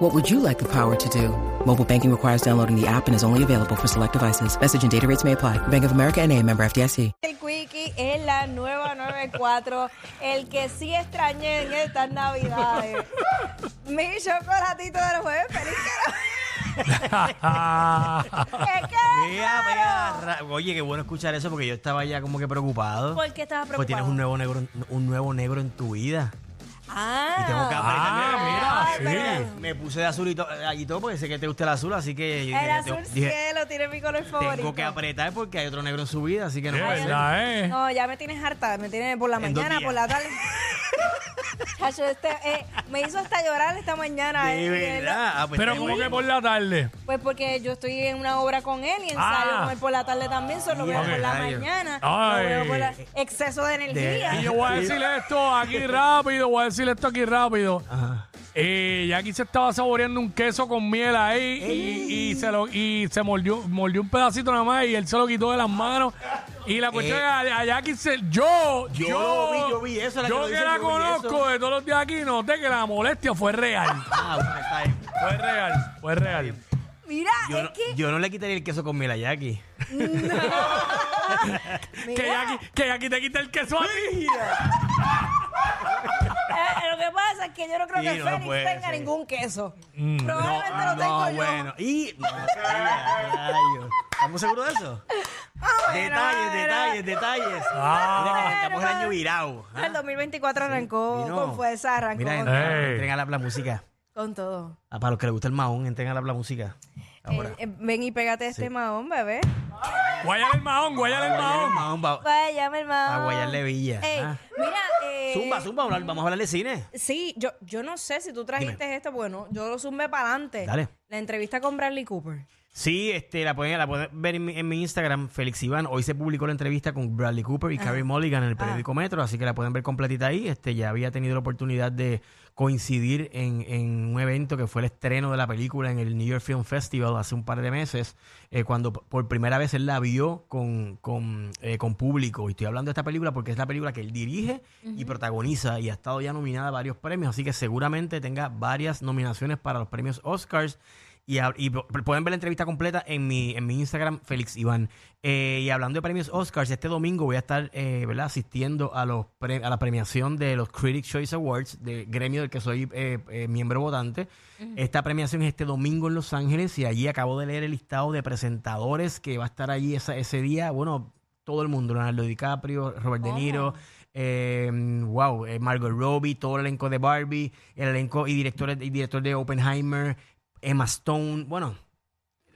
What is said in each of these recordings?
What would you like the power to do? Mobile banking requires downloading the app and is only available for select devices. Message and data rates may apply. Bank of America and a member FDIC. El Quickie es la nueva 94, el que sí extrañé en estas navidades. Mi chocolatito del jueves, feliz. Es que Mira, raro. mira, ra- Oye, qué bueno escuchar eso porque yo estaba ya como que preocupado. ¿Por qué estabas Pues tienes preocupado? un nuevo negro, un nuevo negro en tu vida. Ah, Y tengo que apretar. Ah, mira, sí. Me puse de azul y, to- y todo porque sé que te gusta el azul, así que yo El dije, azul tengo- dije, cielo tiene mi color favorito. tengo que apretar porque hay otro negro en su vida, así que no De puede ser. verdad, ¿eh? No, ya me tienes harta, me tienes por la En dos mañana, días. por la tarde. Chacho, este, eh, me hizo hasta llorar esta mañana. De eh, verdad. Ah, pues Pero está como bien. que por la tarde. Pues porque yo estoy en una obra con él y ensayo Ah. con él por la tarde también, solo veo por la mañana, Ay. lo veo por la- exceso de energía. Y yo voy a decirle esto aquí rápido, voy a decirle esto aquí rápido. Ajá. Eh, Jackie se estaba saboreando un queso con miel ahí y, y se lo y se mordió, mordió un pedacito nada más y él se lo quitó de las manos. Y la cuestión Eh. es a, a Jackie se, yo, Yo yo, lo vi, yo vi eso, la que yo lo que dice, la yo vi conozco eso. de todos los días aquí, noté que la molestia fue real. Ah, bueno, está bien. Fue real, fue real. Mira, Yo es no, que... yo no le quitaría el queso con miel a Jackie. Que Mira, Jackie, que Jackie te quita el queso a ti. eh, lo que pasa es que yo no creo Sí, que no puede tenga ser. ningún queso. Mm. Probablemente lo tengo No, yo. bueno. Y. No, rayos. ¿Estamos seguros de eso? detalles, bueno. detalles, detalles. Ah. Mira que arrancamos el año virado. ¿ah? El 2024 arrancó Vino. con fuerza, arrancó Mira, con, Ey. la, la música. con todo. Ah, para los que les gusta el mahón, entren a la, la música. Ahora. Eh, eh, ven y pégate este mahón, bebé. Guayale el mahón, guayale el mahón. mahón va Vaya, mi hermano. a guayarle villa. Ey, ah. mira, eh, Zumba, zumba, vamos a hablar- de cine. Sí, yo, yo no sé si tú trajiste esto, bueno, yo lo zumbé para adelante. Dale. La entrevista con Bradley Cooper. Sí, este, la pueden, la pueden ver en mi, en mi Instagram, Félix Iván. Hoy se publicó la entrevista con Bradley Cooper y Carrie Mulligan en el periódico Metro, así que la pueden ver completita ahí. Este, ya había tenido la oportunidad de coincidir en, en un evento que fue el estreno de la película en el New York Film Festival hace un par de meses, eh, cuando por primera vez él la vio con, con, eh, con público. Y estoy hablando de esta película porque es la película que él dirige y protagoniza y ha estado ya nominada a varios premios, así que seguramente tenga varias nominaciones para los premios Oscars. Y, pueden ver la entrevista completa en mi, en mi Instagram, Félix Iván. Eh, y hablando de premios Oscars, este domingo voy a estar eh, ¿verdad? asistiendo a, los pre- a la premiación de los Critics' Choice Awards, del gremio del que soy eh, eh, miembro votante. Esta premiación es este domingo en Los Ángeles y allí acabo de leer el listado de presentadores que va a estar allí esa- ese día. Bueno, todo el mundo, Leonardo DiCaprio, Robert De Niro, eh, wow, eh, Margot Robbie, todo el elenco de Barbie, el elenco y director, y director de Oppenheimer, Emma Stone, bueno,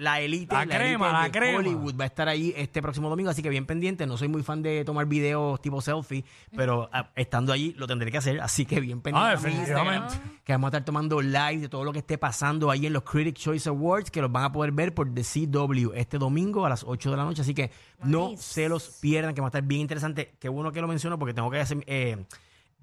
la élite, La crema, la de crema. Hollywood va a estar ahí este próximo domingo, así que bien pendiente. No soy muy fan de tomar videos tipo selfie, pero ah, estando allí lo tendré que hacer, así que bien pendiente. Ah, definitivamente. Que vamos a estar tomando live de todo lo que esté pasando ahí en los Critics Choice Awards, que los van a poder ver por The CW este domingo a las 8 de la noche, así que no se los pierdan, que va a estar bien interesante. Qué bueno que lo menciono porque tengo que hacer, eh,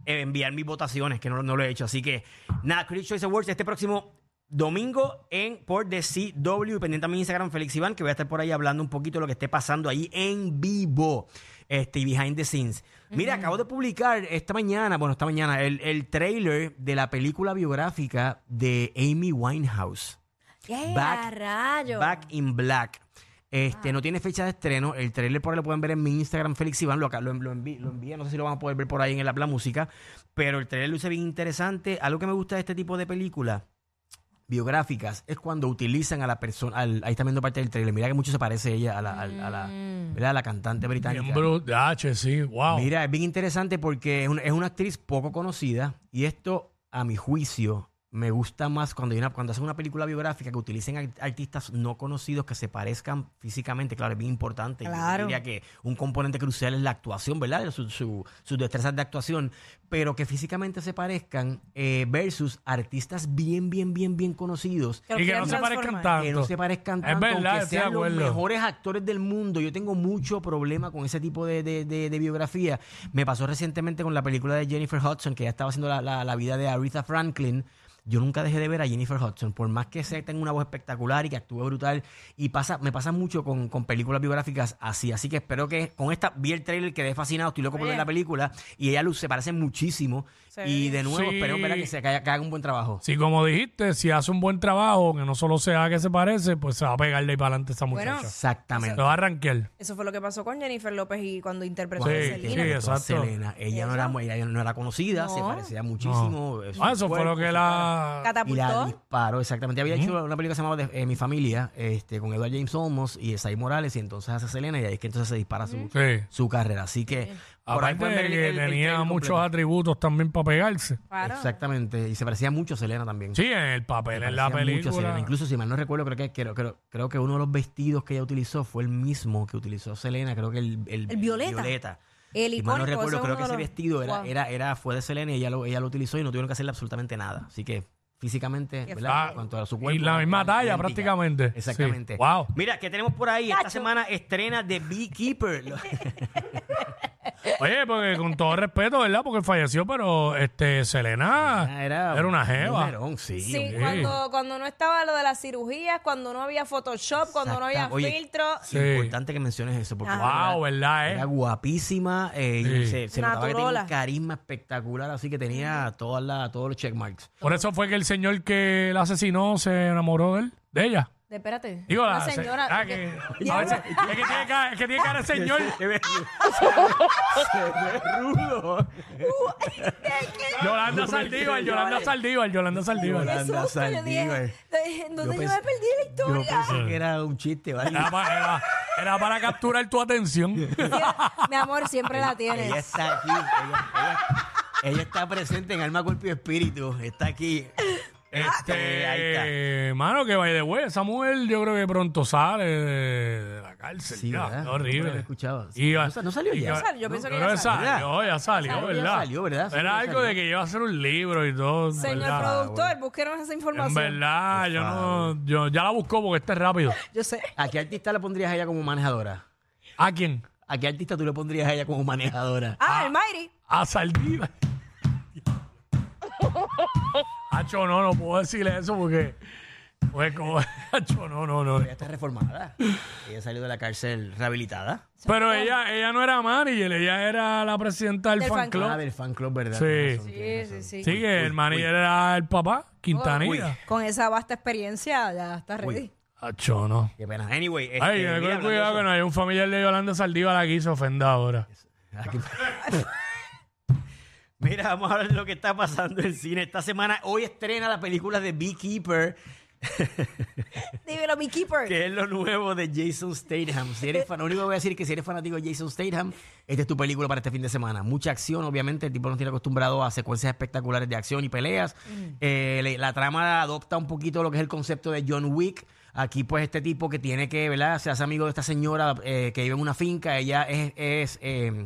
eh, enviar mis votaciones, que no, no lo he hecho. Así que, nada, Critics Choice Awards este próximo domingo en por The CW. Pendiente a mi Instagram, Félix Iván, que voy a estar por ahí hablando un poquito de lo que esté pasando ahí en vivo. Este, y behind the scenes. Mira, acabo de publicar esta mañana, bueno, esta mañana, el, el trailer de la película biográfica de Amy Winehouse. ¡Qué Back- rayo! Back in Black. Este, no tiene fecha de estreno. El trailer por ahí lo pueden ver en mi Instagram, Félix Iván. Lo, lo, lo lo no sé si lo van a poder ver por ahí en el Habla Música. Pero el trailer luce bien interesante. Algo que me gusta de este tipo de películas biográficas es cuando utilizan a la persona. al- ahí está viendo parte del trailer. Mira que mucho se parece ella a la, a, a la, ¿verdad? a la cantante británica. Bien sí, wow. Mira, es bien interesante porque es una, es una actriz poco conocida y esto, a mi juicio, me gusta más cuando, hay una, cuando hacen una película biográfica que utilicen ar- artistas no conocidos que se parezcan físicamente. Claro, es bien importante. Yo Claro. diría que un componente crucial es la actuación, ¿verdad? Su- su- sus destrezas de actuación, pero que físicamente se parezcan eh, versus artistas bien, bien, bien, bien conocidos Y que no se parezcan transformar. que no tanto. se parezcan Es tanto, verdad, aunque estoy de sean los mejores actores del mundo. Yo tengo mucho problema con ese tipo de, de- de- de biografía. Me pasó recientemente con la película de Jennifer Hudson, que ya estaba haciendo la, la- la vida de Aretha Franklin. Yo nunca dejé de ver a Jennifer Hudson, por más que sea, tenga una voz espectacular y que actúe brutal. Y pasa, me pasa mucho con, con películas biográficas así. Así que espero que con esta, vi el trailer, quedé fascinado, estoy loco por ver la película. Y ella Luz se parece muchísimo. Y de nuevo, Sí. espero que, se, que haga, que haga un buen trabajo. Sí, como dijiste, si hace un buen trabajo, que no solo sea que se parece, pues se va a pegar de ahí para adelante esa Bueno, muchacha. Exactamente. Se va a arranquear. Eso fue lo que pasó con Jennifer López y cuando interpretó Sí, a sí, Selena. A exacto. Selena. Ella no, era, ella no era conocida, se parecía muchísimo. eh, Ah, eso fue lo que su la... Y Catapultó. la disparó, exactamente. Había hecho una película que se llamaba de- eh, Mi Familia, este, con Edward James Olmos y Esai Morales, y entonces hace Selena, y ahí es que entonces se dispara su, Sí. su carrera. Así que, por ahí Aparte pueden ver de el- que el- el tenía trailer muchos completo. atributos también para pegarse. Claro. Exactamente, y se parecía mucho a Selena también. Sí, en el papel, en la parecía mucho a Selena. película. Incluso, si mal no recuerdo, creo que, creo, creo, creo que uno de los vestidos que ella utilizó fue el mismo que utilizó Selena, creo que el, el, El violeta. El no icónico, recuerdo, ese es creo que ese vestido era, Wow. era, era, fue de Selena y ella lo, ella lo utilizó y no tuvieron que hacerle absolutamente nada. Así que físicamente, ¿verdad? En cuanto a su Y cuerpo. la misma talla idéntica. prácticamente. Exactamente. Sí. Wow. Mira, ¿qué tenemos por ahí? Esta semana estrena de Beekeeper. Oye, porque con todo respeto, ¿verdad? Porque falleció, pero este Selena era, era una un jeva. sí. Cuando, cuando no estaba lo de las cirugías, cuando no había Photoshop, cuando no había oye, filtro. Sí. Importante que menciones eso. Porque. Wow, ¿verdad? Era Eh? guapísima, eh, y se, se notaba que tenía un carisma espectacular, así que tenía todas las, todos los checkmarks. Por eso fue que el señor que la asesinó se enamoró de él, de ella. De, espérate. Digo, la se- señora. ah, que- a veces- es que tiene cara, es que tiene cara de señor. Rudo. Yolanda Saldívar, Yolanda Saldívar, Yolanda Saldívar. Yolanda. qué susto, yo dije, Saldívar. ¿en ¿Dónde yo, pensé- me perdí la Yo historia? pensé que era un chiste, ¿vale? Era para, era- era para capturar tu atención. Mi amor, siempre la. Ella está aquí. Ella, ella- ella está presente en alma, cuerpo y espíritu. Está aquí. Este, Ahí mano, que vaya de güey. Esa mujer yo creo que pronto sale de, de la cárcel. Sí, ya, ¿verdad? qué No lo horrible. Y iba- ¿No sa- no salió y ya? iba- yo pienso que ya salió. salió, ya salió, Salió, ya ¿verdad? salió, ¿verdad? Sí, Era ya algo salió. de que iba a hacer un libro y todo. Señor ¿verdad? productor, búsquenos esa En información. verdad, yo no, yo ya la busco porque este es rápido. Yo sé. ¿A qué artista le pondrías a ella como manejadora? ¿A quién? ¿A qué artista tú le pondrías a ella como manejadora? Ah, el Mayri. A Saldívar. Hacho, no, no puedo decirle eso porque. Pues como. Hacho, no, no, no. Ella está reformada. Ella salió de la cárcel rehabilitada. Pero ella, ella no era manager, ella era la presidenta del, Del fan fan club. Ah, del fan club, ¿verdad? Sí. Tienes razón, Sí, tienes sí, razón. sí. Sí, que el manager era el papá, Quintanilla. Uy. Con esa vasta experiencia ya está ready. Uy. Hacho, no. Qué pena. Anyway, este, Ay, mira, ten hablando cuidado que no hay un familiar de Yolanda Saldívar aquí se ofenda ahora. Aquí- Mira, vamos a hablar de lo que está pasando en cine. Esta semana, hoy estrena la película de Beekeeper, Dímelo, Beekeeper. que es lo nuevo de Jason Statham. Si eres fan, lo único que voy a decir es que si eres fanático de Jason Statham, esta es tu película para este fin de semana. Mucha acción, obviamente. El tipo nos tiene acostumbrado a secuencias espectaculares de acción y peleas. Eh, le- la trama adopta un poquito lo que es el concepto de John Wick. Aquí, pues, este tipo que tiene que, ¿verdad? Se hace amigo de esta señora eh, que vive en una finca. Ella es. es, eh,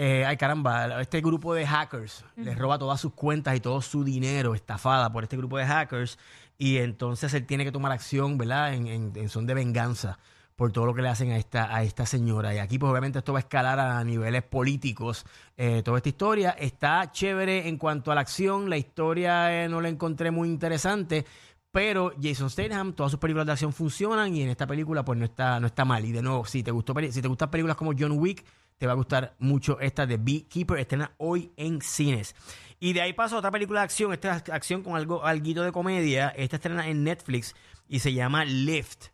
eh, ay, caramba, este grupo de hackers les roba todas sus cuentas y todo su dinero estafada por este grupo de hackers. Y entonces él tiene que tomar acción, ¿verdad? En, en- en son de venganza por todo lo que le hacen a esta, a esta señora. Y aquí, pues, obviamente, esto va a escalar a niveles políticos. eh, toda esta historia está chévere en cuanto a la acción. La historia eh, no la encontré muy interesante. Pero Jason Statham, todas sus películas de acción funcionan y en esta película pues no está, no está mal. Y de nuevo, si te gustó si te gustan películas como John Wick, te va a gustar mucho esta de Beekeeper, estrena hoy en cines. Y de ahí pasa a otra película de acción, esta es acción con algo, alguito de comedia, esta estrena en Netflix y se llama Lift.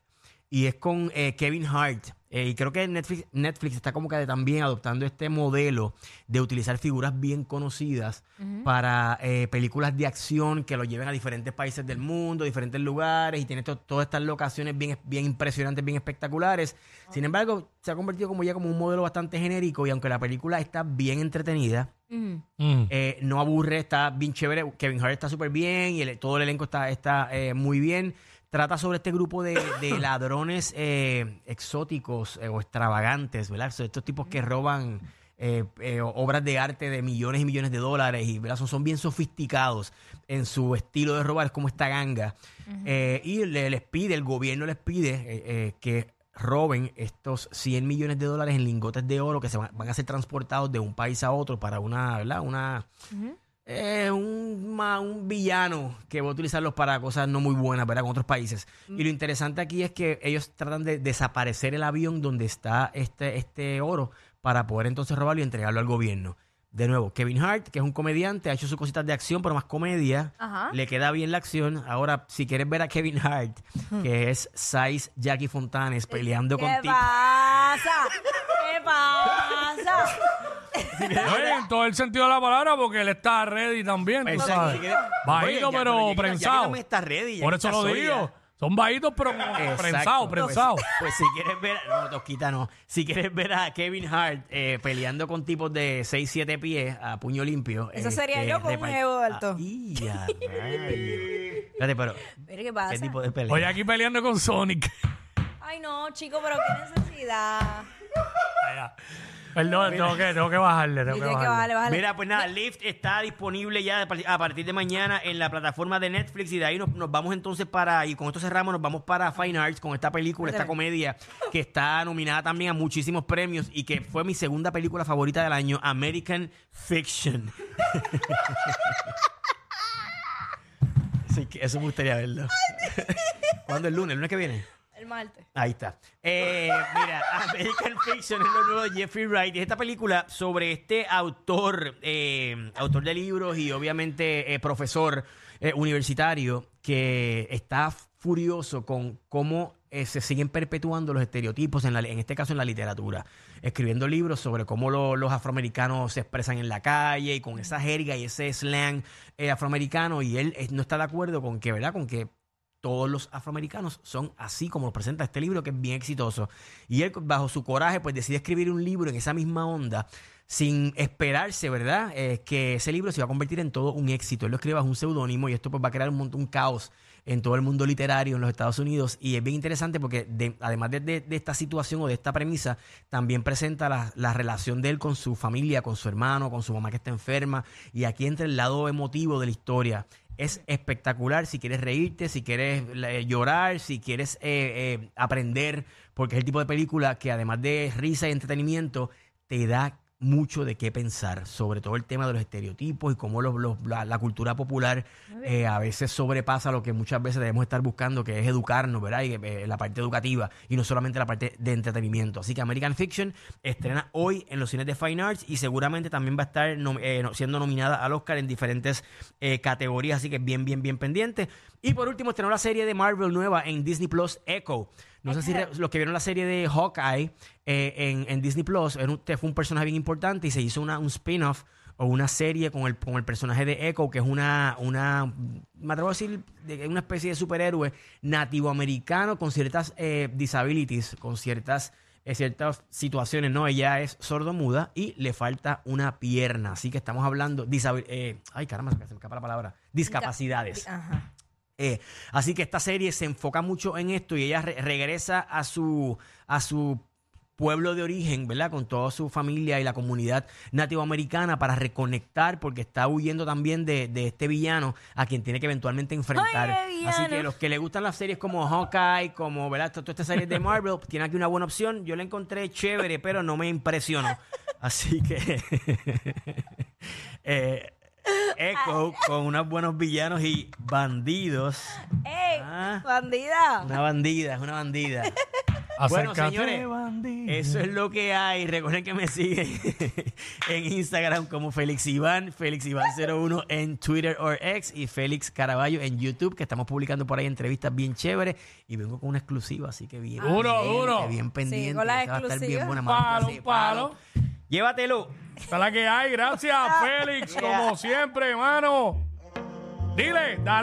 Y es con eh, Kevin Hart. Eh, y creo que Netflix, Netflix está como que también adoptando este modelo de utilizar figuras bien conocidas para eh, películas de acción que lo lleven a diferentes países del mundo, diferentes lugares y tiene to- todas estas locaciones bien, bien impresionantes, bien espectaculares. Sin embargo, se ha convertido como ya como un modelo bastante genérico y aunque la película está bien entretenida. Mm. Eh, no aburre, está bien chévere. Kevin Hart está súper bien y el- todo el elenco está, está eh, muy bien. Trata sobre este grupo de, de ladrones eh, exóticos eh, o extravagantes, ¿verdad? So, estos tipos que roban eh, eh, obras de arte de millones y millones de dólares y ¿verdad? Son, son bien sofisticados en su estilo de robar, es como esta ganga. Y le- les pide, el gobierno les pide que roben estos 100 millones de dólares en lingotes de oro que se van, van a ser transportados de un país a otro para una, ¿verdad? Una, eh, un, ma- un villano que va a utilizarlos para cosas no muy buenas, ¿verdad? Con otros países. Y lo interesante aquí es que ellos tratan de desaparecer el avión donde está este, este oro para poder entonces robarlo y entregarlo al gobierno. De nuevo, Kevin Hart, que es un comediante, ha hecho sus cositas de acción, pero más comedia. Ajá. Le queda bien la acción. Ahora, si quieres ver a Kevin Hart, que es Size Jackie Fontanes peleando con ¿Qué pasa? ¿Qué pasa? Oye, en todo el sentido de la palabra, porque él está ready también, tú Exacto, sabes. si quieres- Bajito, Oye, ya, pero, Jackie- prensado. También está ready, Por eso está lo sólida. digo. Son bajitos, pero Exacto. prensados, Pues- prensados. Pues, si quieres ver, no, Tosquita no. Si quieres ver a Kevin Hart eh, peleando con tipos de 6, 7 pies a puño limpio. Eso sería yo con un ego alto. Ah, y a rayos. Espérate, pero Mira qué pasa. ¿qué tipo de pelea? Oye, aquí peleando con Sonic. Ay, no, chico, pero qué necesidad. Perdón, tengo que, tengo que bajarle, tengo que Dice que bajarle. vale, vale. Mira, pues nada, Lyft está disponible ya de par- a partir de mañana en la plataforma de Netflix y de ahí nos, nos vamos entonces para, y con esto cerramos, nos vamos para Fine Arts con esta película, esta comedia que está nominada también a muchísimos premios y que fue mi segunda película favorita del año, American Fiction. sí, que eso me gustaría verlo. ¿Cuándo el lunes? ¿El lunes que viene? El martes. Ahí está. Eh, mira, American Fiction es lo nuevo de Jeffrey Wright. Es esta película sobre este autor, eh, autor de libros y obviamente eh, profesor universitario que está furioso con cómo se siguen perpetuando los estereotipos, en, este caso en la literatura, escribiendo libros sobre cómo lo- los afroamericanos se expresan en la calle y con esa jerga y ese slang afroamericano y él no está de acuerdo con que, ¿verdad? Con que todos los afroamericanos son así como lo presenta este libro que es bien exitoso. Y él, bajo su coraje, pues decide escribir un libro en esa misma onda sin esperarse, ¿verdad? Eh, que ese libro se va a convertir en todo un éxito. Él lo escribe bajo un seudónimo y esto pues va a crear un, montón- un caos en todo el mundo literario en los Estados Unidos. Y es bien interesante porque de- además de, de- de esta situación o de esta premisa, también presenta la, la relación de él con su familia, con su hermano, con su mamá que está enferma. Y aquí entra el lado emotivo de la historia. Es espectacular si quieres reírte, si quieres eh, llorar, si quieres eh, eh, aprender, porque es el tipo de película que además de risa y entretenimiento, te da mucho de qué pensar, sobre todo el tema de los estereotipos y cómo los- los- la, la cultura popular eh, a veces sobrepasa lo que muchas veces debemos estar buscando, que es educarnos, ¿verdad? Y eh, la parte educativa y no solamente la parte de entretenimiento. Así que American Fiction estrena hoy en los cines de Fine Arts y seguramente también va a estar nom- eh, siendo nominada al Oscar en diferentes eh, categorías, así que bien, bien, bien pendiente. Y por último, estrenó la serie de Marvel nueva en Disney Plus, Echo. No sé si los que vieron la serie de Hawkeye eh, en, en Disney Plus, era un- fue un personaje bien importante y se hizo una, un spin-off o una serie con el, con el personaje de Echo, que es una, una me atrevo a decir, de- una especie de superhéroe nativoamericano con ciertas eh, disabilities, con ciertas, eh, ciertas situaciones, ¿no? Ella es sordomuda y le falta una pierna, así que estamos hablando, disabil- eh, ay caramba, se me escapa la palabra, discapacidades. Ajá. Eh, así que esta serie se enfoca mucho en esto y ella re- regresa a su, a su pueblo de origen, ¿verdad? Con toda su familia y la comunidad nativoamericana para reconectar porque está huyendo también de, de este villano a quien tiene que eventualmente enfrentar. Así que los que le gustan las series como Hawkeye, como, ¿verdad? Todas estas series de Marvel, tienen aquí una buena opción. Yo la encontré chévere, pero no me impresionó. Así que... eh, Echo con unos buenos villanos y bandidos. ¡Ey! Ah. ¡Bandida! Una bandida, es una bandida. Bueno, Acércate, señores, bandido. Eso es lo que hay. Recuerden que me siguen en Instagram como Félix Iván, Félix Iván01 en Twitter o X y Félix Caraballo en YouTube, que estamos publicando por ahí entrevistas bien chéveres y vengo con una exclusiva, así que bien. Duro, duro. Bien pendiente. con las que va a estar bien buena. Palo, sí, palo. Llévatelo. Esta es la que hay. Gracias, Félix, como siempre, hermano. Dile, dale.